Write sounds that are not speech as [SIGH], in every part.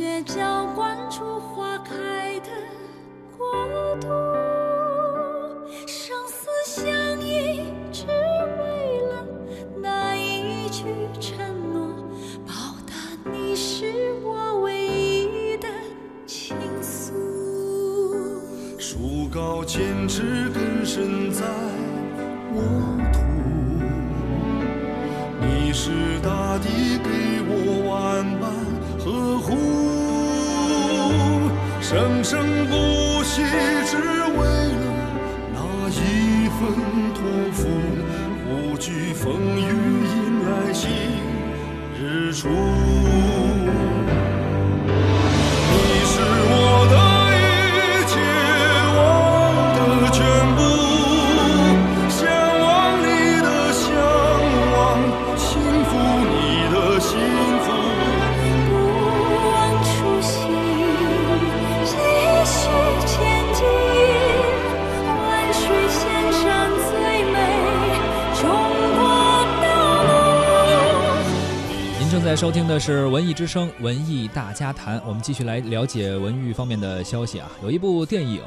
雪浇灌出花开的国度，生死相依，只为了那一句承诺，报答你是我唯一的倾诉。树高千尺根深在沃土，你是大地给我生生不息，只为了那一份托付，无惧风雨迎来新日出。在收听的是《文艺之声·文艺大家谈》，我们继续来了解文娱方面的消息啊。有一部电影，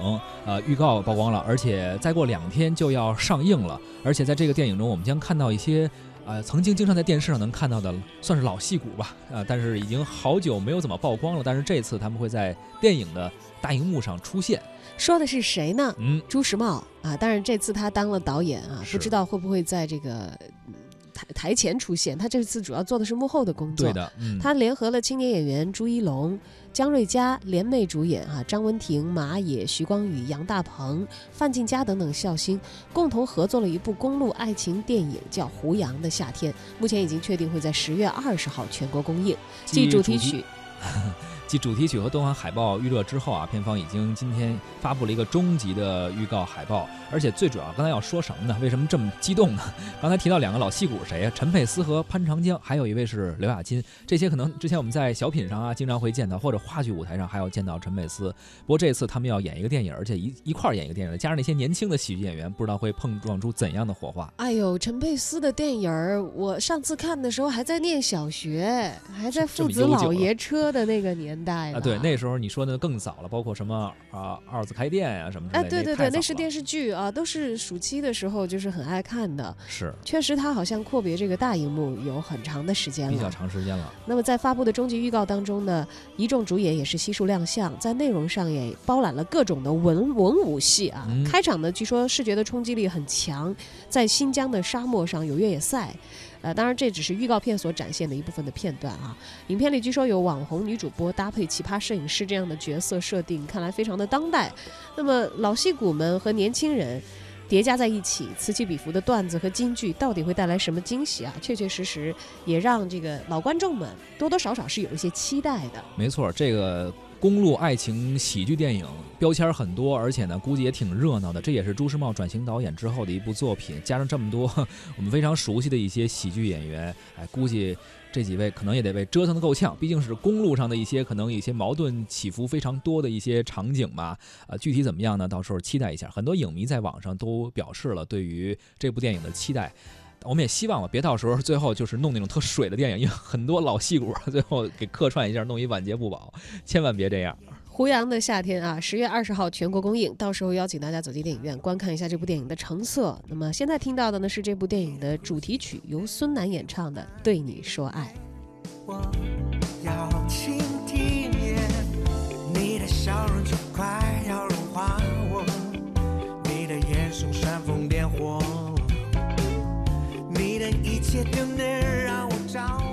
呃，预告曝光了，而且再过两天就要上映了。而且在这个电影中，我们将看到一些，呃，曾经经常在电视上能看到的，算是老戏骨吧，呃，但是已经好久没有怎么曝光了。但是这次他们会在电影的大荧幕上出现。说的是谁呢？嗯，朱时茂啊，但是这次他当了导演啊，不知道会不会在这个嗯台台前出现。他这次主要做的是幕后的工作。对的，嗯，他联合了青年演员朱一龙、姜瑞佳联袂主演啊，张文婷、马野、徐光宇、杨大鹏、范进佳等等笑星，共同合作了一部公路爱情电影，叫《胡杨的夏天》。目前已经确定会在十月二十号全国公映。记主题曲，[LAUGHS] 继主题曲和动画海报预热之后啊，片方已经今天发布了一个终极的预告海报，而且最主要，刚才要说什么呢？为什么这么激动呢？[LAUGHS] 刚才提到两个老戏骨，谁呀？陈佩斯和潘长江，还有一位是刘亚金。这些可能之前我们在小品上啊经常会见到，或者话剧舞台上还要见到陈佩斯。不过这次他们要演一个电影，而且一一块儿演一个电影，加上那些年轻的喜剧演员，不知道会碰撞出怎样的火花。哎呦，陈佩斯的电影儿，我上次看的时候还在念小学，还在父子老爷车的那个年代啊，对，那时候你说的更早了，包括什么啊二次开店呀、什么之类哎，的。对对对，那是电视视剧啊，都是暑期的时候就是很爱看的。是确实，他好像阔别这个大荧幕有很长的时间了比较。长时间了。那么在发布的终极预告当中呢，一众主演也是悉数亮相，在内容上也包揽了各种的文文武戏啊。嗯开场呢，据说视觉的冲击力很强，在新疆的沙漠上有越野赛。呃，当然这只是预告片所展现的一部分的片段啊。影片里据说有网红女主播搭配奇葩摄影师这样的角色设定，看来非常的当代。那么老戏骨们和年轻人。叠加在一起，此起彼伏的段子和金句，到底会带来什么惊喜啊？确确实实也让这个老观众们多多少少是有一些期待的。没错，这个公路爱情喜剧电影标签很多，而且呢，估计也挺热闹的。这也是朱时茂转型导演之后的一部作品，加上这么多我们非常熟悉的一些喜剧演员，哎，估计这几位可能也得被折腾得够呛。毕竟是公路上的一些可能一些矛盾起伏非常多的一些场景吧。呃，具体怎么样呢？到时候期待一下。很多影迷在网上都表示了对于这部电影的期待。我们也希望吧，别到时候最后就是弄那种特水的电影，因为很多老戏骨 [LAUGHS] 最后给客串一下，弄一晚节不保，千万别这样。胡杨的夏天啊，十月二十号全国公映，到时候邀请大家走进电影院观看一下这部电影的成色。那么现在听到的呢是这部电影的主题曲，由孙楠演唱的《对你说爱》。我要倾听你的笑容就快要融化我，你的眼神煽风点火，一切都能让我着